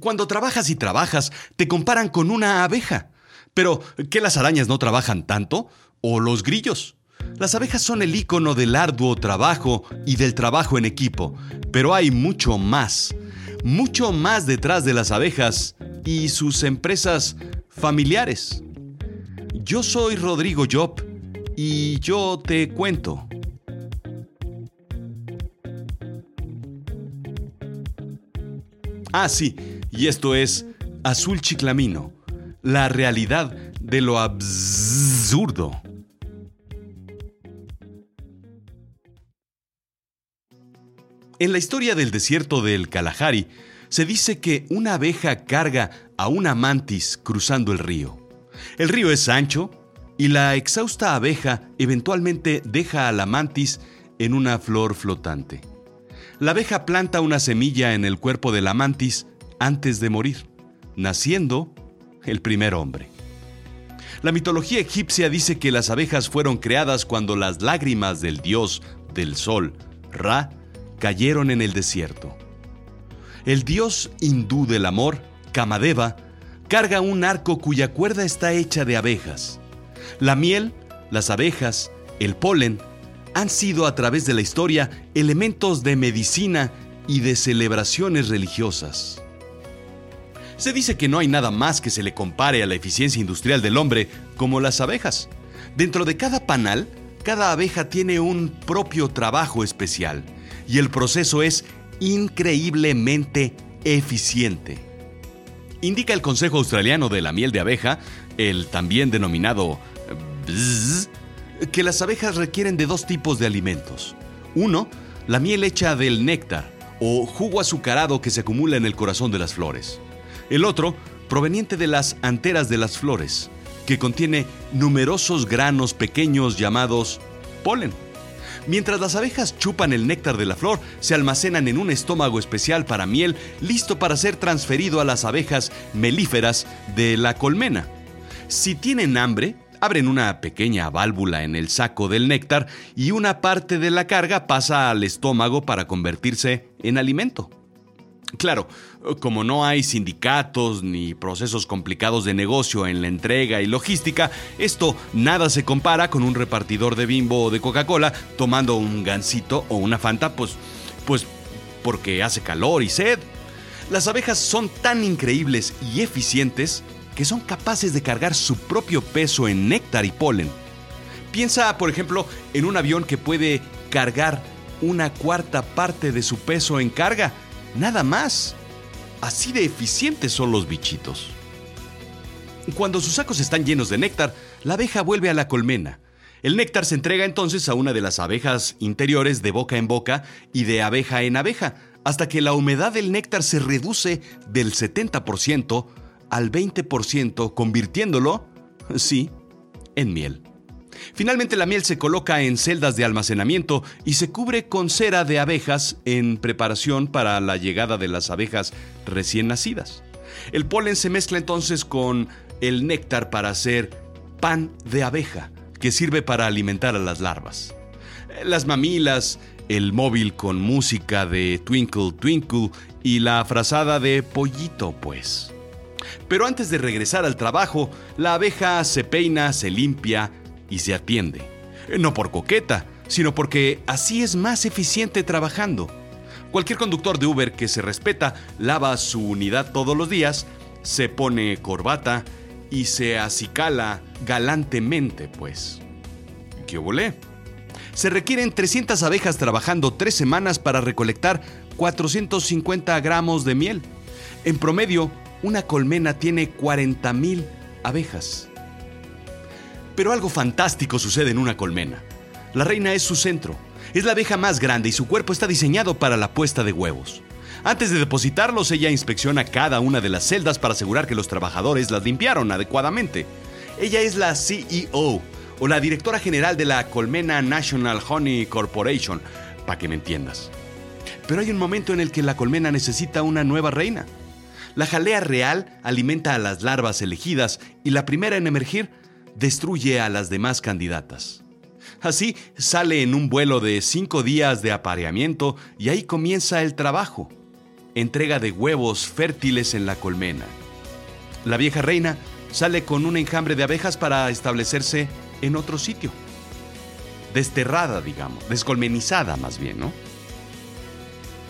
Cuando trabajas y trabajas, te comparan con una abeja. Pero, ¿qué las arañas no trabajan tanto? ¿O los grillos? Las abejas son el icono del arduo trabajo y del trabajo en equipo, pero hay mucho más, mucho más detrás de las abejas y sus empresas familiares. Yo soy Rodrigo Job y yo te cuento. Ah, sí, y esto es Azul Chiclamino, la realidad de lo absurdo. En la historia del desierto del Kalahari, se dice que una abeja carga a una mantis cruzando el río. El río es ancho y la exhausta abeja eventualmente deja a la mantis en una flor flotante. La abeja planta una semilla en el cuerpo de la mantis antes de morir, naciendo el primer hombre. La mitología egipcia dice que las abejas fueron creadas cuando las lágrimas del dios del sol, Ra, cayeron en el desierto. El dios hindú del amor, Kamadeva, carga un arco cuya cuerda está hecha de abejas. La miel, las abejas, el polen, han sido a través de la historia elementos de medicina y de celebraciones religiosas. Se dice que no hay nada más que se le compare a la eficiencia industrial del hombre como las abejas. Dentro de cada panal, cada abeja tiene un propio trabajo especial y el proceso es increíblemente eficiente. Indica el Consejo Australiano de la Miel de Abeja, el también denominado BZZ, que las abejas requieren de dos tipos de alimentos. Uno, la miel hecha del néctar o jugo azucarado que se acumula en el corazón de las flores. El otro, proveniente de las anteras de las flores, que contiene numerosos granos pequeños llamados polen. Mientras las abejas chupan el néctar de la flor, se almacenan en un estómago especial para miel, listo para ser transferido a las abejas melíferas de la colmena. Si tienen hambre, abren una pequeña válvula en el saco del néctar y una parte de la carga pasa al estómago para convertirse en alimento. Claro, como no hay sindicatos ni procesos complicados de negocio en la entrega y logística, esto nada se compara con un repartidor de bimbo o de Coca-Cola tomando un gansito o una fanta, pues, pues porque hace calor y sed. Las abejas son tan increíbles y eficientes que son capaces de cargar su propio peso en néctar y polen. Piensa, por ejemplo, en un avión que puede cargar una cuarta parte de su peso en carga Nada más. Así de eficientes son los bichitos. Cuando sus sacos están llenos de néctar, la abeja vuelve a la colmena. El néctar se entrega entonces a una de las abejas interiores de boca en boca y de abeja en abeja, hasta que la humedad del néctar se reduce del 70% al 20%, convirtiéndolo, sí, en miel. Finalmente la miel se coloca en celdas de almacenamiento y se cubre con cera de abejas en preparación para la llegada de las abejas recién nacidas. El polen se mezcla entonces con el néctar para hacer pan de abeja, que sirve para alimentar a las larvas. Las mamilas, el móvil con música de Twinkle Twinkle y la frazada de pollito, pues. Pero antes de regresar al trabajo, la abeja se peina, se limpia, y se atiende. No por coqueta, sino porque así es más eficiente trabajando. Cualquier conductor de Uber que se respeta lava su unidad todos los días, se pone corbata y se acicala galantemente, pues. ¿Qué volé? Se requieren 300 abejas trabajando tres semanas para recolectar 450 gramos de miel. En promedio, una colmena tiene 40.000 abejas. Pero algo fantástico sucede en una colmena. La reina es su centro. Es la abeja más grande y su cuerpo está diseñado para la puesta de huevos. Antes de depositarlos, ella inspecciona cada una de las celdas para asegurar que los trabajadores las limpiaron adecuadamente. Ella es la CEO o la directora general de la Colmena National Honey Corporation, para que me entiendas. Pero hay un momento en el que la colmena necesita una nueva reina. La jalea real alimenta a las larvas elegidas y la primera en emergir destruye a las demás candidatas. Así sale en un vuelo de cinco días de apareamiento y ahí comienza el trabajo. entrega de huevos fértiles en la colmena. La vieja reina sale con un enjambre de abejas para establecerse en otro sitio. Desterrada, digamos, descolmenizada más bien, ¿no?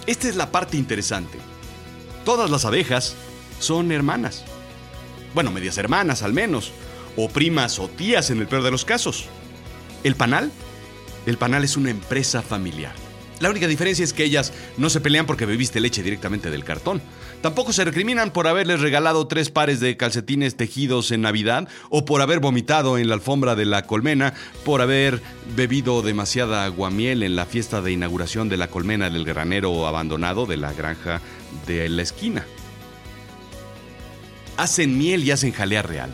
Esta es la parte interesante. Todas las abejas son hermanas. Bueno, medias hermanas al menos, o primas o tías en el peor de los casos. El panal, el panal es una empresa familiar. La única diferencia es que ellas no se pelean porque bebiste leche directamente del cartón. Tampoco se recriminan por haberles regalado tres pares de calcetines tejidos en Navidad o por haber vomitado en la alfombra de la colmena, por haber bebido demasiada aguamiel en la fiesta de inauguración de la colmena del granero abandonado de la granja de la esquina. Hacen miel y hacen jalea real.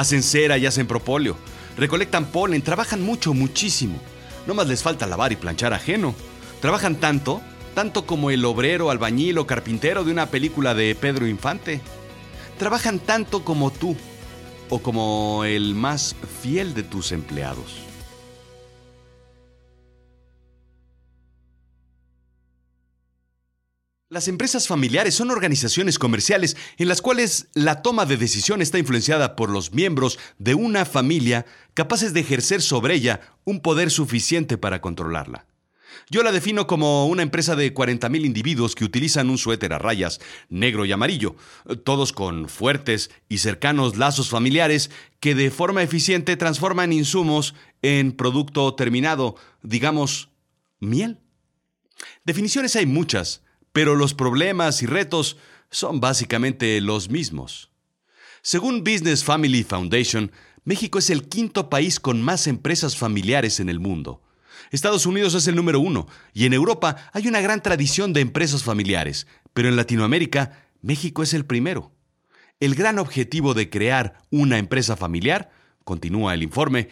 Hacen cera y hacen propóleo. Recolectan polen, trabajan mucho, muchísimo. No más les falta lavar y planchar ajeno. Trabajan tanto, tanto como el obrero, albañil o carpintero de una película de Pedro Infante. Trabajan tanto como tú o como el más fiel de tus empleados. Las empresas familiares son organizaciones comerciales en las cuales la toma de decisión está influenciada por los miembros de una familia capaces de ejercer sobre ella un poder suficiente para controlarla. Yo la defino como una empresa de 40.000 individuos que utilizan un suéter a rayas negro y amarillo, todos con fuertes y cercanos lazos familiares que de forma eficiente transforman insumos en producto terminado, digamos, miel. Definiciones hay muchas, pero los problemas y retos son básicamente los mismos. Según Business Family Foundation, México es el quinto país con más empresas familiares en el mundo. Estados Unidos es el número uno y en Europa hay una gran tradición de empresas familiares, pero en Latinoamérica México es el primero. El gran objetivo de crear una empresa familiar, continúa el informe,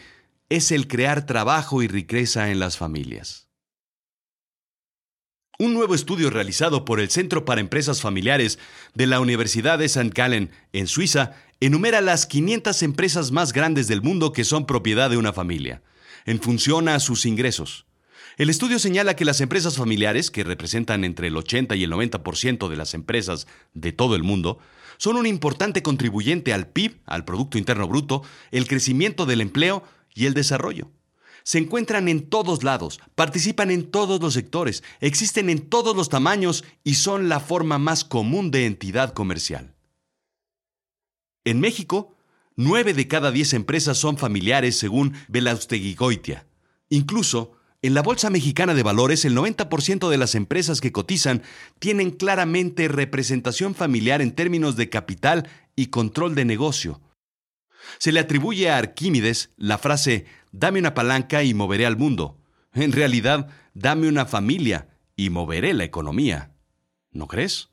es el crear trabajo y riqueza en las familias. Un nuevo estudio realizado por el Centro para Empresas Familiares de la Universidad de St. Gallen, en Suiza, enumera las 500 empresas más grandes del mundo que son propiedad de una familia en función a sus ingresos. El estudio señala que las empresas familiares, que representan entre el 80 y el 90% de las empresas de todo el mundo, son un importante contribuyente al PIB, al Producto Interno Bruto, el crecimiento del empleo y el desarrollo. Se encuentran en todos lados, participan en todos los sectores, existen en todos los tamaños y son la forma más común de entidad comercial. En México, Nueve de cada diez empresas son familiares según Belaustegui Goitia. Incluso, en la Bolsa Mexicana de Valores, el 90% de las empresas que cotizan tienen claramente representación familiar en términos de capital y control de negocio. Se le atribuye a Arquímedes la frase dame una palanca y moveré al mundo. En realidad, dame una familia y moveré la economía. ¿No crees?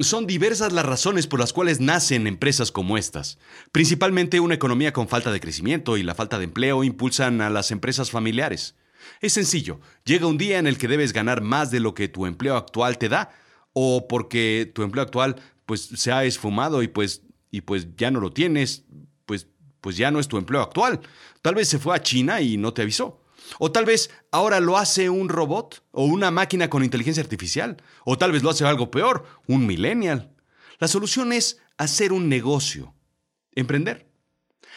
Son diversas las razones por las cuales nacen empresas como estas. Principalmente una economía con falta de crecimiento y la falta de empleo impulsan a las empresas familiares. Es sencillo, llega un día en el que debes ganar más de lo que tu empleo actual te da, o porque tu empleo actual pues se ha esfumado y pues y pues ya no lo tienes, pues pues ya no es tu empleo actual. Tal vez se fue a China y no te avisó. O tal vez ahora lo hace un robot o una máquina con inteligencia artificial. O tal vez lo hace algo peor, un millennial. La solución es hacer un negocio, emprender.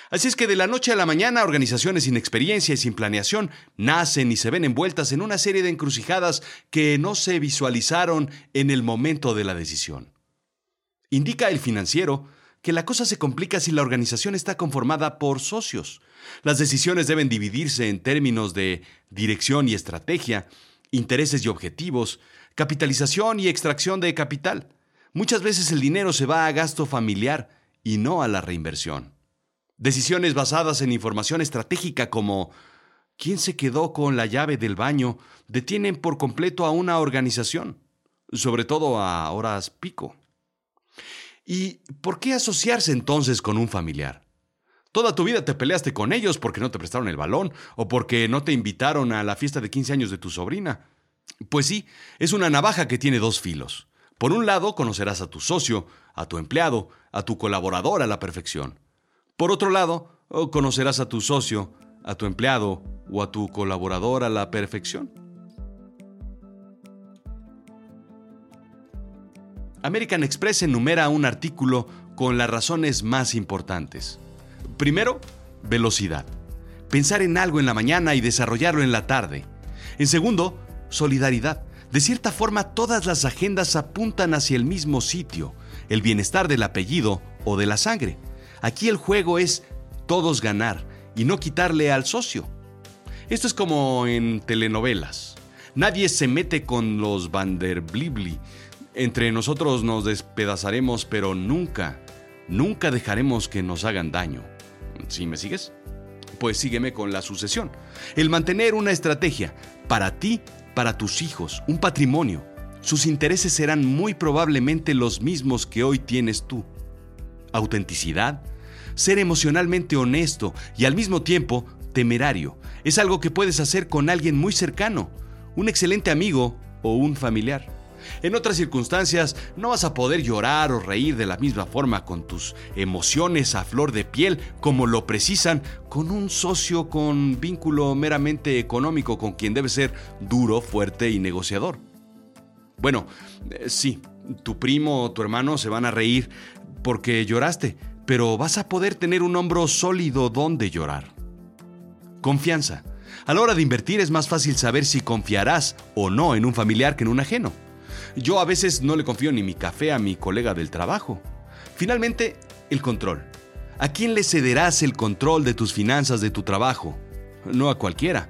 Así es que de la noche a la mañana organizaciones sin experiencia y sin planeación nacen y se ven envueltas en una serie de encrucijadas que no se visualizaron en el momento de la decisión. Indica el financiero que la cosa se complica si la organización está conformada por socios. Las decisiones deben dividirse en términos de dirección y estrategia, intereses y objetivos, capitalización y extracción de capital. Muchas veces el dinero se va a gasto familiar y no a la reinversión. Decisiones basadas en información estratégica como ¿quién se quedó con la llave del baño? detienen por completo a una organización, sobre todo a horas pico. ¿Y por qué asociarse entonces con un familiar? Toda tu vida te peleaste con ellos porque no te prestaron el balón o porque no te invitaron a la fiesta de 15 años de tu sobrina. Pues sí, es una navaja que tiene dos filos. Por un lado, conocerás a tu socio, a tu empleado, a tu colaborador a la perfección. Por otro lado, conocerás a tu socio, a tu empleado o a tu colaborador a la perfección. American Express enumera un artículo con las razones más importantes. Primero, velocidad. Pensar en algo en la mañana y desarrollarlo en la tarde. En segundo, solidaridad. De cierta forma, todas las agendas apuntan hacia el mismo sitio, el bienestar del apellido o de la sangre. Aquí el juego es todos ganar y no quitarle al socio. Esto es como en telenovelas. Nadie se mete con los Vanderblibli. Entre nosotros nos despedazaremos, pero nunca, nunca dejaremos que nos hagan daño. ¿Sí me sigues? Pues sígueme con la sucesión. El mantener una estrategia para ti, para tus hijos, un patrimonio. Sus intereses serán muy probablemente los mismos que hoy tienes tú. Autenticidad, ser emocionalmente honesto y al mismo tiempo temerario. Es algo que puedes hacer con alguien muy cercano, un excelente amigo o un familiar. En otras circunstancias no vas a poder llorar o reír de la misma forma con tus emociones a flor de piel como lo precisan con un socio con vínculo meramente económico con quien debe ser duro, fuerte y negociador. Bueno, eh, sí, tu primo o tu hermano se van a reír porque lloraste, pero vas a poder tener un hombro sólido donde llorar. Confianza. A la hora de invertir es más fácil saber si confiarás o no en un familiar que en un ajeno. Yo a veces no le confío ni mi café a mi colega del trabajo. Finalmente, el control. ¿A quién le cederás el control de tus finanzas de tu trabajo? No a cualquiera.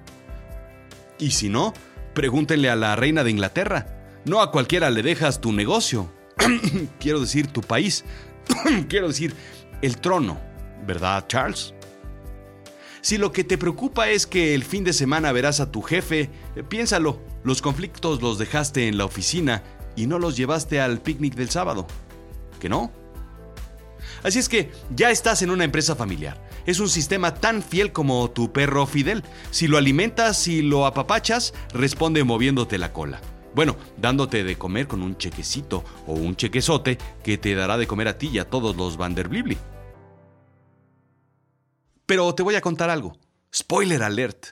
Y si no, pregúntenle a la reina de Inglaterra. No a cualquiera le dejas tu negocio. Quiero decir tu país. Quiero decir el trono. ¿Verdad, Charles? Si lo que te preocupa es que el fin de semana verás a tu jefe, eh, piénsalo, los conflictos los dejaste en la oficina y no los llevaste al picnic del sábado. ¿Que no? Así es que ya estás en una empresa familiar. Es un sistema tan fiel como tu perro Fidel. Si lo alimentas y lo apapachas, responde moviéndote la cola. Bueno, dándote de comer con un chequecito o un chequezote que te dará de comer a ti y a todos los Vanderblibli. Pero te voy a contar algo. Spoiler alert.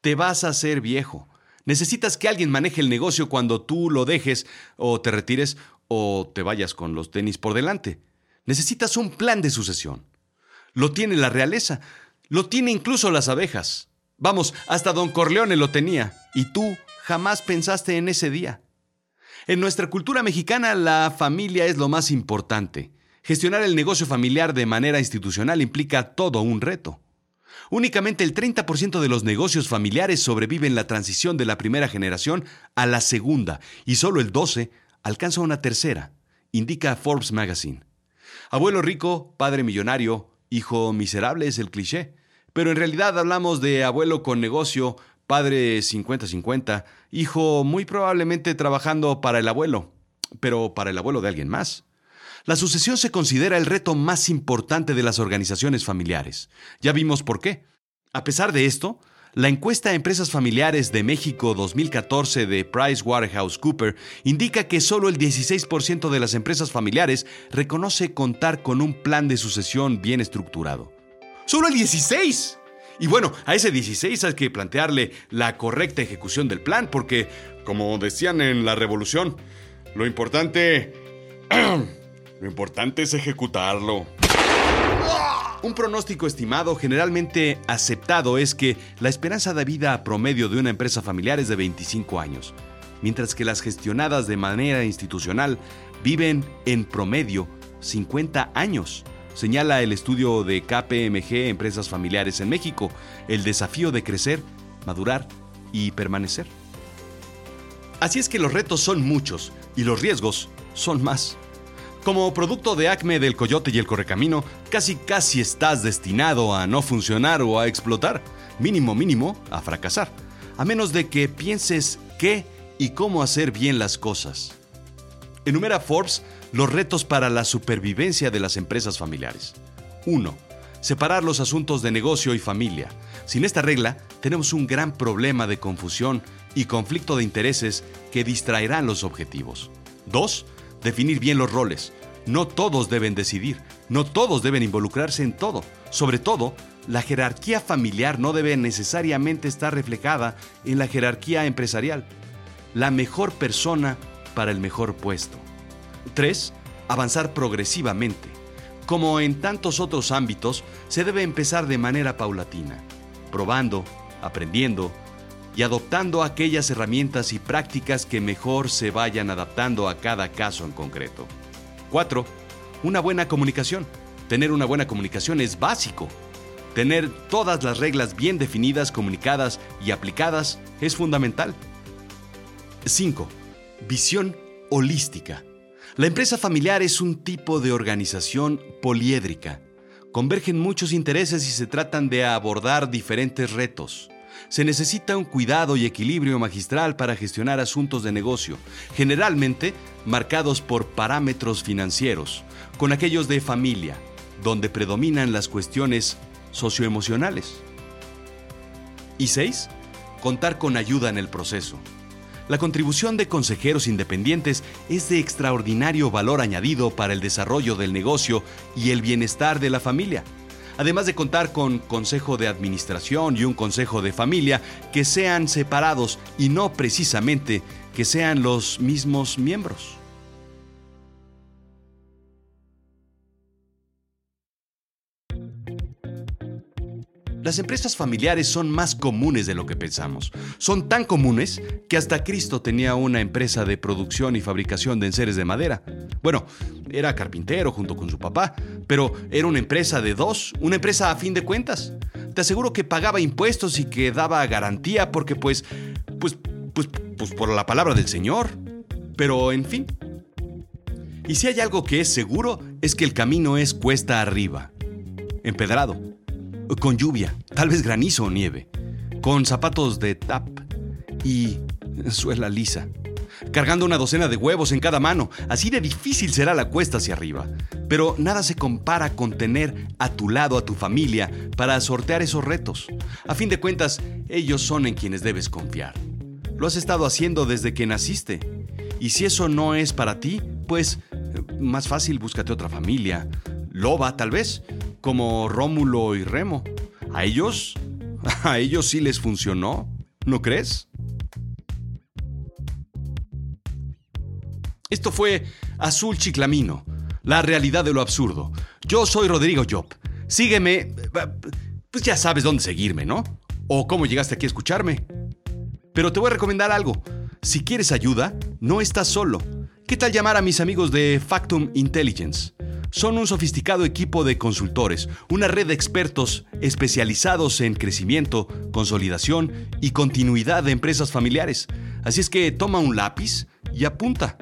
Te vas a hacer viejo. Necesitas que alguien maneje el negocio cuando tú lo dejes o te retires o te vayas con los tenis por delante. Necesitas un plan de sucesión. Lo tiene la realeza. Lo tiene incluso las abejas. Vamos, hasta don Corleone lo tenía. Y tú jamás pensaste en ese día. En nuestra cultura mexicana la familia es lo más importante. Gestionar el negocio familiar de manera institucional implica todo un reto. Únicamente el 30% de los negocios familiares sobreviven la transición de la primera generación a la segunda y solo el 12% alcanza una tercera, indica Forbes Magazine. Abuelo rico, padre millonario, hijo miserable es el cliché, pero en realidad hablamos de abuelo con negocio, padre 50-50, hijo muy probablemente trabajando para el abuelo, pero para el abuelo de alguien más. La sucesión se considera el reto más importante de las organizaciones familiares. Ya vimos por qué. A pesar de esto, la encuesta Empresas Familiares de México 2014 de PricewaterhouseCoopers indica que solo el 16% de las empresas familiares reconoce contar con un plan de sucesión bien estructurado. ¡Solo el 16! Y bueno, a ese 16 hay que plantearle la correcta ejecución del plan porque, como decían en la revolución, lo importante Lo importante es ejecutarlo. Un pronóstico estimado generalmente aceptado es que la esperanza de vida promedio de una empresa familiar es de 25 años, mientras que las gestionadas de manera institucional viven en promedio 50 años, señala el estudio de KPMG Empresas Familiares en México, el desafío de crecer, madurar y permanecer. Así es que los retos son muchos y los riesgos son más. Como producto de acme del coyote y el correcamino, casi casi estás destinado a no funcionar o a explotar, mínimo mínimo a fracasar, a menos de que pienses qué y cómo hacer bien las cosas. Enumera Forbes los retos para la supervivencia de las empresas familiares. 1. Separar los asuntos de negocio y familia. Sin esta regla, tenemos un gran problema de confusión y conflicto de intereses que distraerán los objetivos. 2 definir bien los roles. No todos deben decidir, no todos deben involucrarse en todo. Sobre todo, la jerarquía familiar no debe necesariamente estar reflejada en la jerarquía empresarial. La mejor persona para el mejor puesto. 3. Avanzar progresivamente. Como en tantos otros ámbitos, se debe empezar de manera paulatina, probando, aprendiendo y adoptando aquellas herramientas y prácticas que mejor se vayan adaptando a cada caso en concreto. 4. Una buena comunicación. Tener una buena comunicación es básico. Tener todas las reglas bien definidas, comunicadas y aplicadas es fundamental. 5. Visión holística. La empresa familiar es un tipo de organización poliédrica. Convergen muchos intereses y se tratan de abordar diferentes retos. Se necesita un cuidado y equilibrio magistral para gestionar asuntos de negocio, generalmente marcados por parámetros financieros, con aquellos de familia, donde predominan las cuestiones socioemocionales. Y 6. Contar con ayuda en el proceso. La contribución de consejeros independientes es de extraordinario valor añadido para el desarrollo del negocio y el bienestar de la familia. Además de contar con consejo de administración y un consejo de familia que sean separados y no precisamente que sean los mismos miembros. Las empresas familiares son más comunes de lo que pensamos. Son tan comunes que hasta Cristo tenía una empresa de producción y fabricación de enseres de madera. Bueno, era carpintero junto con su papá, pero era una empresa de dos, una empresa a fin de cuentas. Te aseguro que pagaba impuestos y que daba garantía porque pues, pues, pues, pues por la palabra del Señor. Pero en fin. Y si hay algo que es seguro es que el camino es cuesta arriba, empedrado con lluvia, tal vez granizo o nieve, con zapatos de tap y suela lisa, cargando una docena de huevos en cada mano. Así de difícil será la cuesta hacia arriba. Pero nada se compara con tener a tu lado a tu familia para sortear esos retos. A fin de cuentas, ellos son en quienes debes confiar. Lo has estado haciendo desde que naciste. Y si eso no es para ti, pues más fácil búscate otra familia. Loba, tal vez como Rómulo y Remo. A ellos, a ellos sí les funcionó, ¿no crees? Esto fue Azul Chiclamino, la realidad de lo absurdo. Yo soy Rodrigo Job. Sígueme, pues ya sabes dónde seguirme, ¿no? O cómo llegaste aquí a escucharme. Pero te voy a recomendar algo. Si quieres ayuda, no estás solo. ¿Qué tal llamar a mis amigos de Factum Intelligence? Son un sofisticado equipo de consultores, una red de expertos especializados en crecimiento, consolidación y continuidad de empresas familiares. Así es que toma un lápiz y apunta.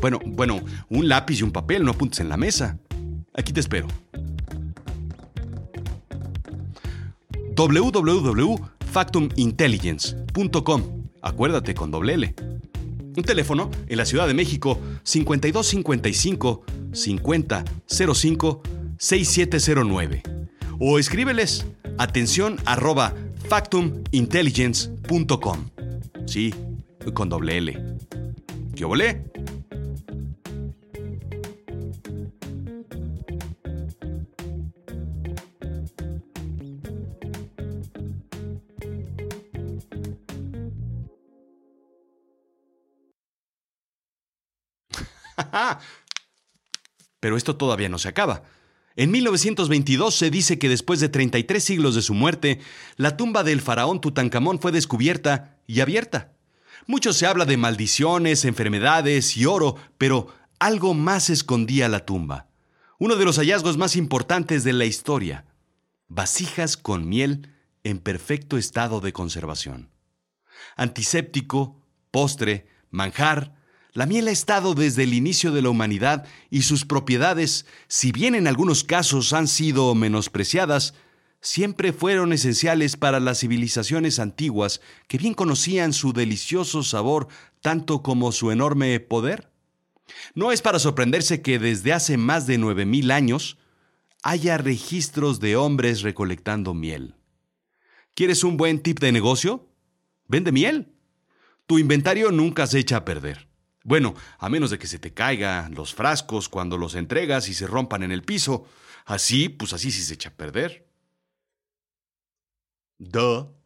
Bueno, bueno, un lápiz y un papel, no apuntes en la mesa. Aquí te espero. www.factumintelligence.com. Acuérdate con doble. Un teléfono en la Ciudad de México 5255 5005 6709. O escríbeles atención arroba factumintelligence.com. Sí, con doble L. ¿Qué volé? Pero esto todavía no se acaba. En 1922 se dice que después de 33 siglos de su muerte, la tumba del faraón Tutankamón fue descubierta y abierta. Mucho se habla de maldiciones, enfermedades y oro, pero algo más escondía la tumba. Uno de los hallazgos más importantes de la historia. Vasijas con miel en perfecto estado de conservación. Antiséptico, postre, manjar, la miel ha estado desde el inicio de la humanidad y sus propiedades, si bien en algunos casos han sido menospreciadas, siempre fueron esenciales para las civilizaciones antiguas que bien conocían su delicioso sabor tanto como su enorme poder. No es para sorprenderse que desde hace más de 9.000 años haya registros de hombres recolectando miel. ¿Quieres un buen tip de negocio? Vende miel. Tu inventario nunca se echa a perder. Bueno, a menos de que se te caigan los frascos cuando los entregas y se rompan en el piso. Así, pues así sí se echa a perder. Duh.